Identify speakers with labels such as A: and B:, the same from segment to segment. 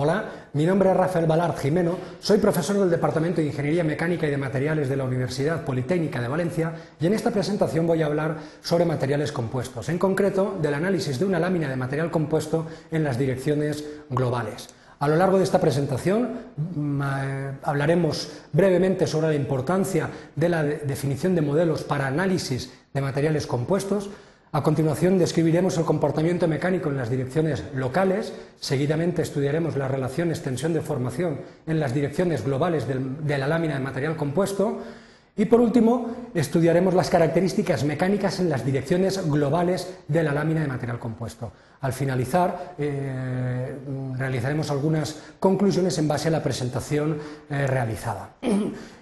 A: Hola, mi nombre es Rafael Balard Jimeno, soy profesor del Departamento de Ingeniería Mecánica y de Materiales de la Universidad Politécnica de Valencia y en esta presentación voy a hablar sobre materiales compuestos, en concreto del análisis de una lámina de material compuesto en las direcciones globales. A lo largo de esta presentación mm, eh, hablaremos brevemente sobre la importancia de la definición de modelos para análisis de materiales compuestos, a continuación describiremos el comportamiento mecánico en las direcciones locales, seguidamente estudiaremos las relaciones tensión-deformación en las direcciones globales de la lámina de material compuesto y por último estudiaremos las características mecánicas en las direcciones globales de la lámina de material compuesto. Al finalizar eh, realizaremos algunas conclusiones en base a la presentación eh, realizada.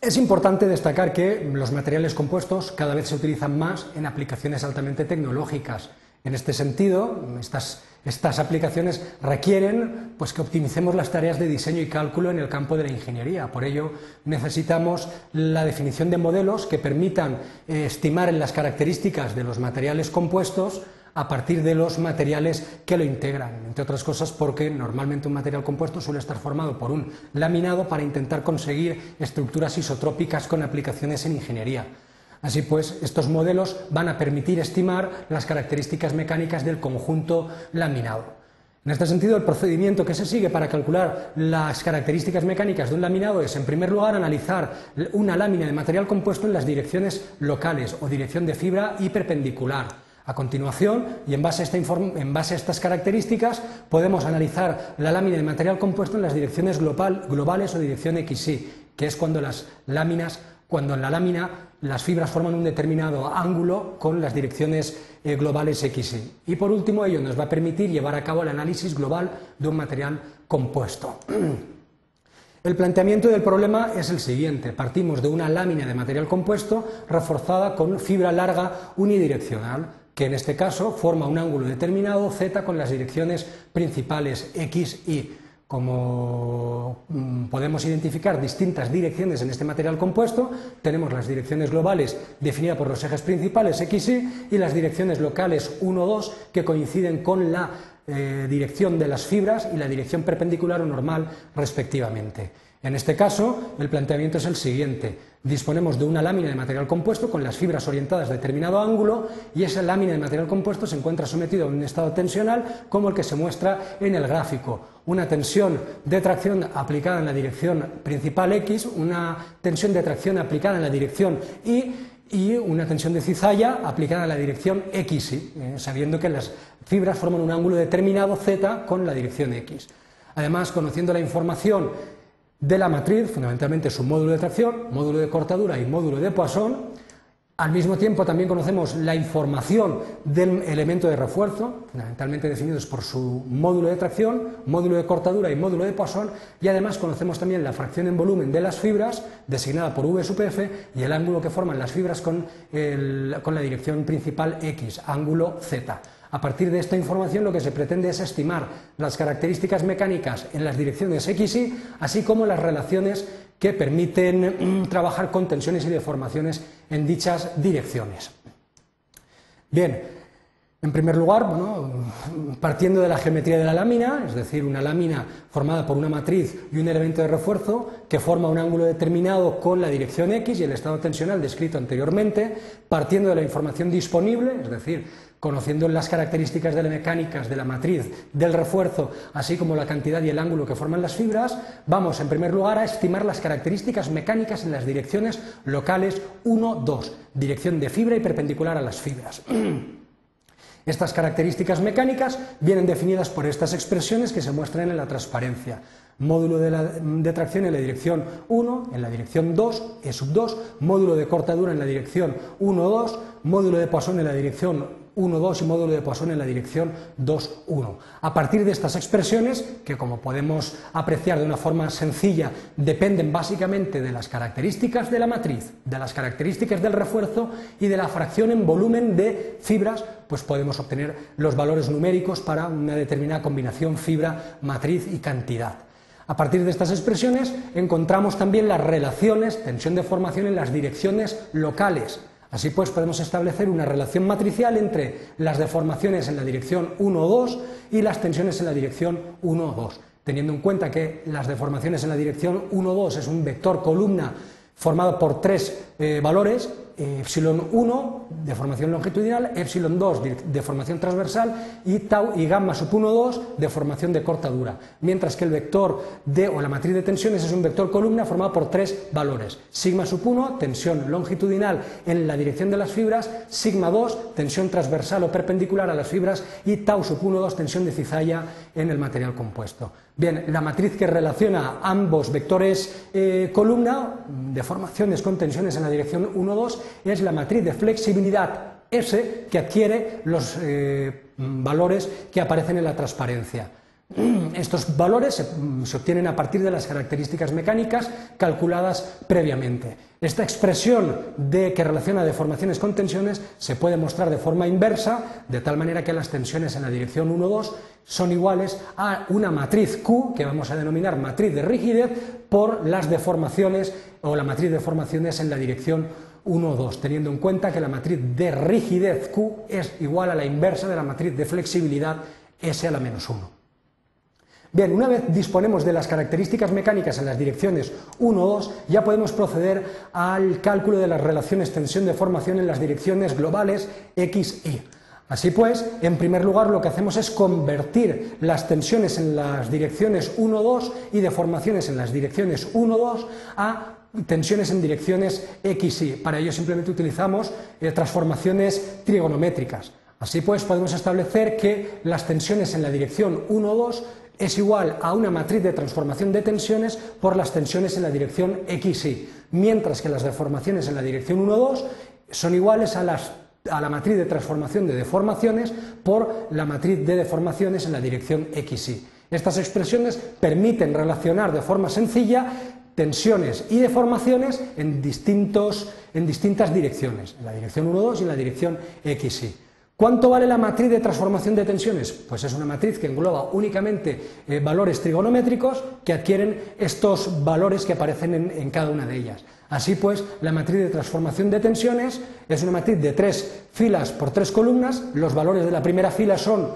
A: Es importante destacar que los materiales compuestos cada vez se utilizan más en aplicaciones altamente tecnológicas. En este sentido, estas, aplicaciones requieren pues, que optimicemos las tareas de diseño y cálculo en el campo de la ingeniería. Por ello, necesitamos la definición de modelos que permitan eh, estimar las características de los materiales compuestos a partir de los materiales que lo integran, entre otras cosas porque normalmente un material compuesto suele estar formado por un laminado para intentar conseguir estructuras isotrópicas con aplicaciones en ingeniería. Así pues, estos modelos van a permitir estimar las características mecánicas del conjunto laminado. En este sentido, el procedimiento que se sigue para calcular las características mecánicas de un laminado es, en primer lugar, analizar una lámina de material compuesto en las direcciones locales o dirección de fibra y perpendicular. A continuación, y en base, a estas características, podemos analizar la lámina de material compuesto en las direcciones globales o dirección XY, que es cuando las láminas, cuando en la lámina las fibras forman un determinado ángulo con las direcciones eh, globales XY. Y por último, ello nos va a permitir llevar a cabo el análisis global de un material compuesto. El planteamiento del problema es el siguiente. Partimos de una lámina de material compuesto reforzada con fibra larga unidireccional que en este caso forma un ángulo determinado z con las direcciones principales x, y. Como mm, podemos identificar distintas direcciones en este material compuesto, tenemos las direcciones globales definidas por los ejes principales x, y y las direcciones locales 1, 2 que coinciden con la eh, dirección de las fibras y la dirección perpendicular o normal respectivamente. En este caso, el planteamiento es el siguiente. Disponemos de una lámina de material compuesto con las fibras orientadas a determinado ángulo y esa lámina de material compuesto se encuentra sometida a un estado tensional como el que se muestra en el gráfico. Una tensión de tracción aplicada en la dirección principal X, una tensión de tracción aplicada en la dirección Y y una tensión de cizalla aplicada en la dirección X, eh, sabiendo que las fibras forman un ángulo determinado Z con la dirección X. Además, conociendo la información de la matriz, fundamentalmente su módulo de tracción, módulo de cortadura y módulo de Poisson. Al mismo tiempo también conocemos la información del elemento de refuerzo, fundamentalmente definidos por su módulo de tracción, módulo de cortadura y módulo de Poisson, y además conocemos también la fracción en volumen de las fibras, designada por V sub F, y el ángulo que forman las fibras con, con la dirección principal X, ángulo Z. A partir de esta información lo que se pretende es estimar las características mecánicas en las direcciones X y así como las relaciones que permiten mm, trabajar con tensiones y deformaciones en dichas direcciones. Bien, en primer lugar, partiendo de la geometría de la lámina, es decir, una lámina formada por una matriz y un elemento de refuerzo que forma un ángulo determinado con la dirección X y el estado tensional descrito anteriormente, partiendo de la información disponible, es decir, conociendo las características de las mecánicas de la matriz del refuerzo, así como la cantidad y el ángulo que forman las fibras, vamos en primer lugar a estimar las características mecánicas en las direcciones locales 1, 2, dirección de fibra y perpendicular a las fibras. Estas características mecánicas vienen definidas por estas expresiones que se muestran en la transparencia. Módulo de, tracción en la dirección 1, en la dirección 2, E sub 2, módulo de cortadura en la dirección 1, 2, módulo de Poisson en la dirección 1, 2 y módulo de Poisson en la dirección 2, 1. A partir de estas expresiones, que como podemos apreciar de una forma sencilla, dependen básicamente de las características de la matriz, de las características del refuerzo y de la fracción en volumen de fibras, pues podemos obtener los valores numéricos para una determinada combinación fibra, matriz y cantidad. A partir de estas expresiones encontramos también las relaciones tensión de formación en las direcciones locales Así pues, podemos establecer una relación matricial entre las deformaciones en la dirección 1 o 2 y las tensiones en la dirección 1 o 2, teniendo en cuenta que las deformaciones en la dirección 1 o 2 es un vector columna formado por tres eh, valores, epsilon 1, deformación longitudinal, epsilon 2, deformación transversal, y tau y gamma sub 1, 2, deformación de corta dura. Mientras que el vector de, o la matriz de tensiones es un vector columna formado por tres valores. Sigma sub 1, tensión longitudinal en la dirección de las fibras, sigma 2, tensión transversal o perpendicular a las fibras, y tau sub 1, 2, tensión de cizalla en el material compuesto. Bien, la matriz que relaciona ambos vectores eh, columna, deformaciones con tensiones en la dirección 1, 2, es la matriz de flexibilidad S que adquiere los eh, valores que aparecen en la transparencia. Estos valores se, obtienen a partir de las características mecánicas calculadas previamente. Esta expresión de que relaciona deformaciones con tensiones se puede mostrar de forma inversa, de tal manera que las tensiones en la dirección 1-2 son iguales a una matriz Q, que vamos a denominar matriz de rigidez, por las deformaciones o la matriz de deformaciones en la dirección 1 o 2, teniendo en cuenta que la matriz de rigidez Q es igual a la inversa de la matriz de flexibilidad S a la menos 1. Bien, una vez disponemos de las características mecánicas en las direcciones 1 o 2, ya podemos proceder al cálculo de las relaciones tensión-deformación en las direcciones globales X, Y. Así pues, en primer lugar lo que hacemos es convertir las tensiones en las direcciones 1, 2 y deformaciones en las direcciones 1, 2 a tensiones en direcciones X, Y. Para ello simplemente utilizamos eh, transformaciones trigonométricas. Así pues, podemos establecer que las tensiones en la dirección 1, 2 es igual a una matriz de transformación de tensiones por las tensiones en la dirección X, Y, mientras que las deformaciones en la dirección 1, 2 son iguales a, la matriz de transformación de deformaciones por la matriz de deformaciones en la dirección X, Y. Estas expresiones permiten relacionar de forma sencilla tensiones y deformaciones en, distintos, en distintas direcciones, en la dirección 1-2 y en la dirección XY. ¿Cuánto vale la matriz de transformación de tensiones? Pues es una matriz que engloba únicamente eh, valores trigonométricos que adquieren estos valores que aparecen en, en, cada una de ellas. Así pues, la matriz de transformación de tensiones es una matriz de tres filas por tres columnas. Los valores de la primera fila son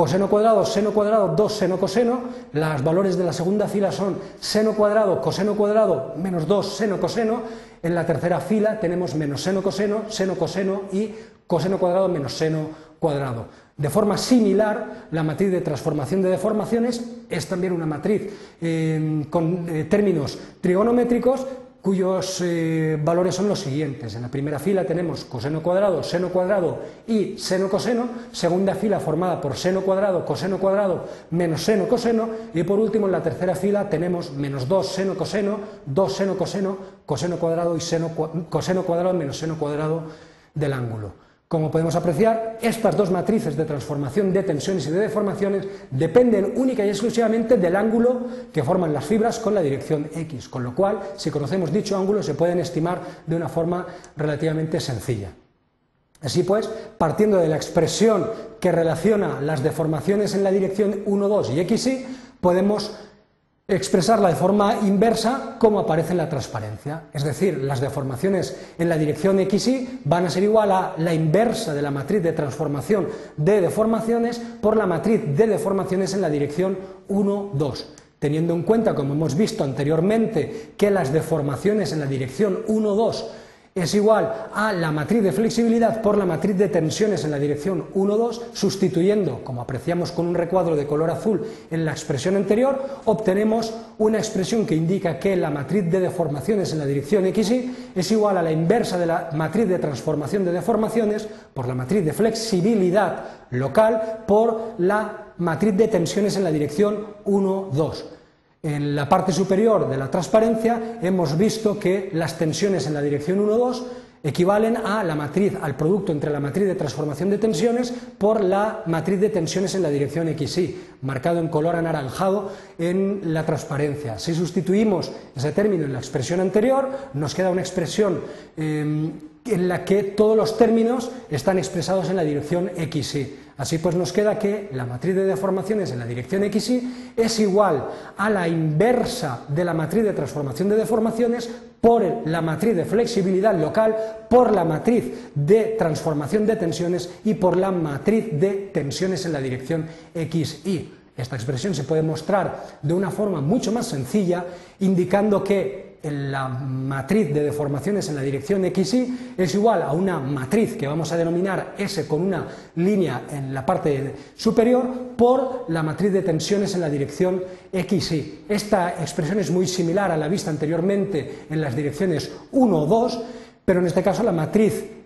A: coseno cuadrado, seno cuadrado, 2 seno coseno, los valores de la segunda fila son seno cuadrado, coseno cuadrado, menos 2 seno coseno, en la tercera fila tenemos menos seno coseno, seno coseno y coseno cuadrado menos seno cuadrado. De forma similar, la matriz de transformación de deformaciones es también una matriz eh, con eh, términos trigonométricos cuyos eh, valores son los siguientes. En la primera fila tenemos coseno cuadrado, seno cuadrado y seno coseno, segunda fila formada por seno cuadrado, coseno cuadrado, menos seno coseno, y por último en la tercera fila tenemos menos 2 seno coseno, 2 seno coseno, coseno cuadrado y seno, coseno cuadrado menos seno cuadrado del ángulo. Como podemos apreciar, estas dos matrices de transformación de tensiones y de deformaciones dependen única y exclusivamente del ángulo que forman las fibras con la dirección X, con lo cual, si conocemos dicho ángulo, se pueden estimar de una forma relativamente sencilla. Así pues, partiendo de la expresión que relaciona las deformaciones en la dirección 1, 2 y XY, podemos expresarla de forma inversa como aparece en la transparencia. Es decir, las deformaciones en la dirección XY van a ser igual a la inversa de la matriz de transformación de deformaciones por la matriz de deformaciones en la dirección 1, 2 teniendo en cuenta, como hemos visto anteriormente, que las deformaciones en la dirección 1, 2 es igual a la matriz de flexibilidad por la matriz de tensiones en la dirección 1, 2, sustituyendo, como apreciamos con un recuadro de color azul en la expresión anterior, obtenemos una expresión que indica que la matriz de deformaciones en la dirección XY es igual a la inversa de la matriz de transformación de deformaciones por la matriz de flexibilidad local por la matriz de tensiones en la dirección 1, 2. En la parte superior de la transparencia hemos visto que las tensiones en la dirección 1,2 equivalen a la matriz, al producto entre la matriz de transformación de tensiones por la matriz de tensiones en la dirección XY, marcado en color anaranjado en la transparencia. Si sustituimos ese término en la expresión anterior, nos queda una expresión eh, en la que todos los términos están expresados en la dirección XY. Así pues nos queda que la matriz de deformaciones en la dirección XY es igual a la inversa de la matriz de transformación de deformaciones por la matriz de flexibilidad local, por la matriz de transformación de tensiones y por la matriz de tensiones en la dirección XY. Esta expresión se puede mostrar de una forma mucho más sencilla, indicando que la matriz de deformaciones en la dirección XY es igual a una matriz que vamos a denominar S con una línea en la parte superior por la matriz de tensiones en la dirección XY. Esta expresión es muy similar a la vista anteriormente en las direcciones 1 o 2, pero en este caso la matriz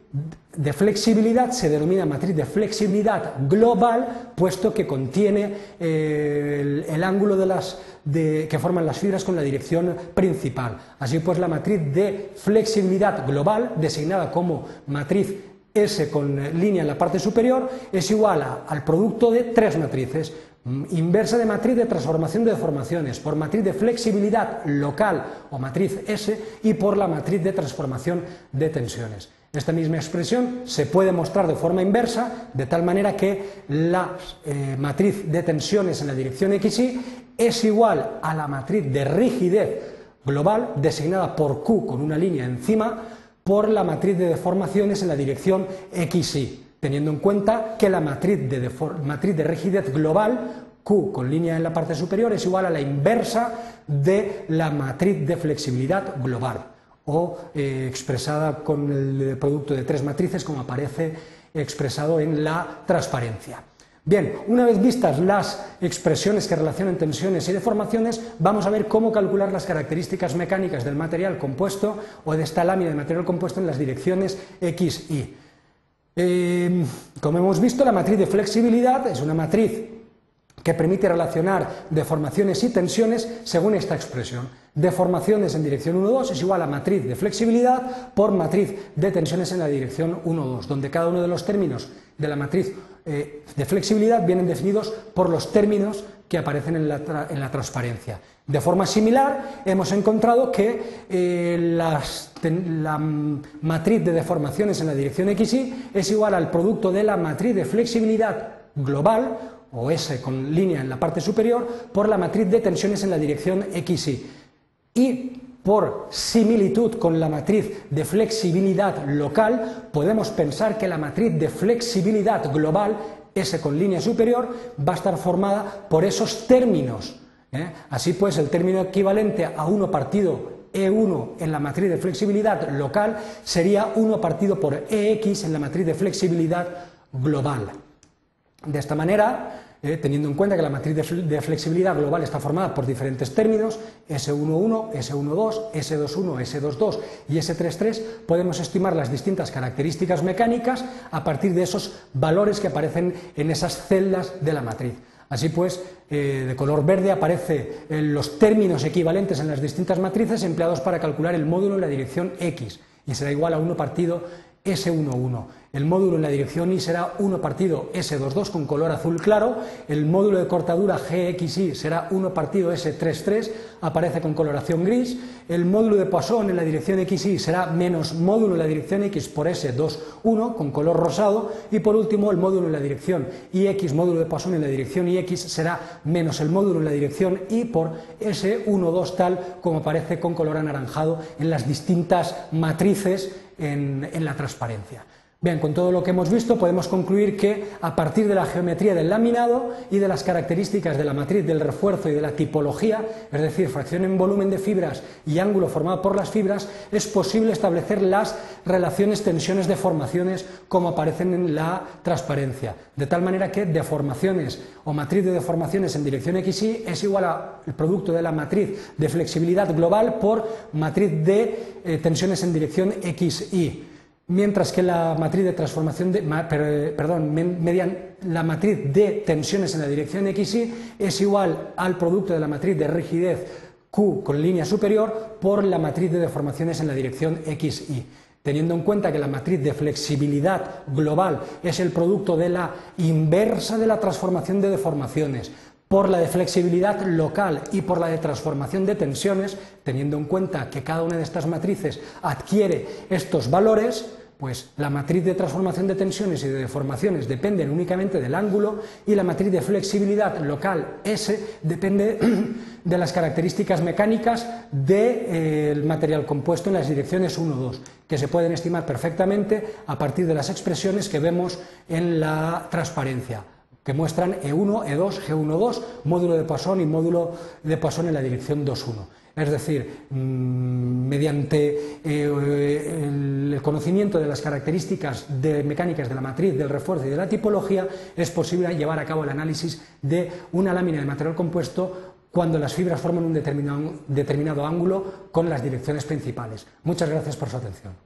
A: de flexibilidad se denomina matriz de flexibilidad global, puesto que contiene eh, el, ángulo de las, que forman las fibras con la dirección principal. Así pues, la matriz de flexibilidad global, designada como matriz S con línea en la parte superior, es igual al producto de tres matrices. Mm, inversa de matriz de transformación de deformaciones, por matriz de flexibilidad local o matriz S y por la matriz de transformación de tensiones. Esta misma expresión se puede mostrar de forma inversa, de tal manera que la eh, matriz de tensiones en la dirección XY es igual a la matriz de rigidez global, designada por Q con una línea encima, por la matriz de deformaciones en la dirección XY, teniendo en cuenta que la matriz de, matriz de rigidez global Q con línea en la parte superior es igual a la inversa de la matriz de flexibilidad global o eh, expresada con el producto de tres matrices como aparece expresado en la transparencia. Bien, una vez vistas las expresiones que relacionan tensiones y deformaciones, vamos a ver cómo calcular las características mecánicas del material compuesto o de esta lámina de material compuesto en las direcciones X, Y. Eh, como hemos visto, la matriz de flexibilidad es una matriz que permite relacionar deformaciones y tensiones según esta expresión. Deformaciones en dirección 1,2 es igual a matriz de flexibilidad por matriz de tensiones en la dirección 1,2, donde cada uno de los términos de la matriz eh, de flexibilidad vienen definidos por los términos que aparecen en la, transparencia. De forma similar, hemos encontrado que eh, la matriz de deformaciones en la dirección XY es igual al producto de la matriz de flexibilidad global o S con línea en la parte superior, por la matriz de tensiones en la dirección XY. Y por similitud con la matriz de flexibilidad local, podemos pensar que la matriz de flexibilidad global, S con línea superior, va a estar formada por esos términos. ¿eh? Así pues, el término equivalente a 1 partido E1 en la matriz de flexibilidad local sería 1 partido por EX en la matriz de flexibilidad global. De esta manera, eh, teniendo en cuenta que la matriz de flexibilidad global está formada por diferentes términos, S11, S12, S21, S22 y S33, podemos estimar las distintas características mecánicas a partir de esos valores que aparecen en esas celdas de la matriz. Así pues, eh, de color verde aparecen eh, los términos equivalentes en las distintas matrices empleados para calcular el módulo en la dirección X y será igual a 1 partido S11. El módulo en la dirección Y será 1 partido S22 con color azul claro. El módulo de cortadura GXY será 1 partido S33, aparece con coloración gris. El módulo de Poisson en la dirección XY será menos módulo en la dirección X por S21 con color rosado. Y por último, el módulo en la dirección YX, módulo de Poisson en la dirección YX será menos el módulo en la dirección Y por S12 tal como aparece con color anaranjado en las distintas matrices en, la transparencia. Bien, con todo lo que hemos visto podemos concluir que a partir de la geometría del laminado y de las características de la matriz del refuerzo y de la tipología, es decir, fracción en volumen de fibras y ángulo formado por las fibras, es posible establecer las relaciones tensiones-deformaciones como aparecen en la transparencia. De tal manera que deformaciones o matriz de deformaciones en dirección XY es igual al producto de la matriz de flexibilidad global por matriz de eh, tensiones en dirección XY mientras que la matriz de transformación de, perdón, la matriz de tensiones en la dirección XY es igual al producto de la matriz de rigidez Q con línea superior por la matriz de deformaciones en la dirección XY. Teniendo en cuenta que la matriz de flexibilidad global es el producto de la inversa de la transformación de deformaciones, por la de flexibilidad local y por la de transformación de tensiones, teniendo en cuenta que cada una de estas matrices adquiere estos valores, Pues la matriz de transformación de tensiones y de deformaciones dependen únicamente del ángulo y la matriz de flexibilidad local S depende de las características mecánicas del material compuesto en las direcciones 1-2, que se pueden estimar perfectamente a partir de las expresiones que vemos en la transparencia que muestran E1, E2, G1, 2, módulo de Poisson y módulo de Poisson en la dirección 2, 1. Es decir, mm, mediante eh, el conocimiento de las características de mecánicas de la matriz, del refuerzo y de la tipología, es posible llevar a cabo el análisis de una lámina de material compuesto cuando las fibras forman un determinado ángulo con las direcciones principales. Muchas gracias por su atención.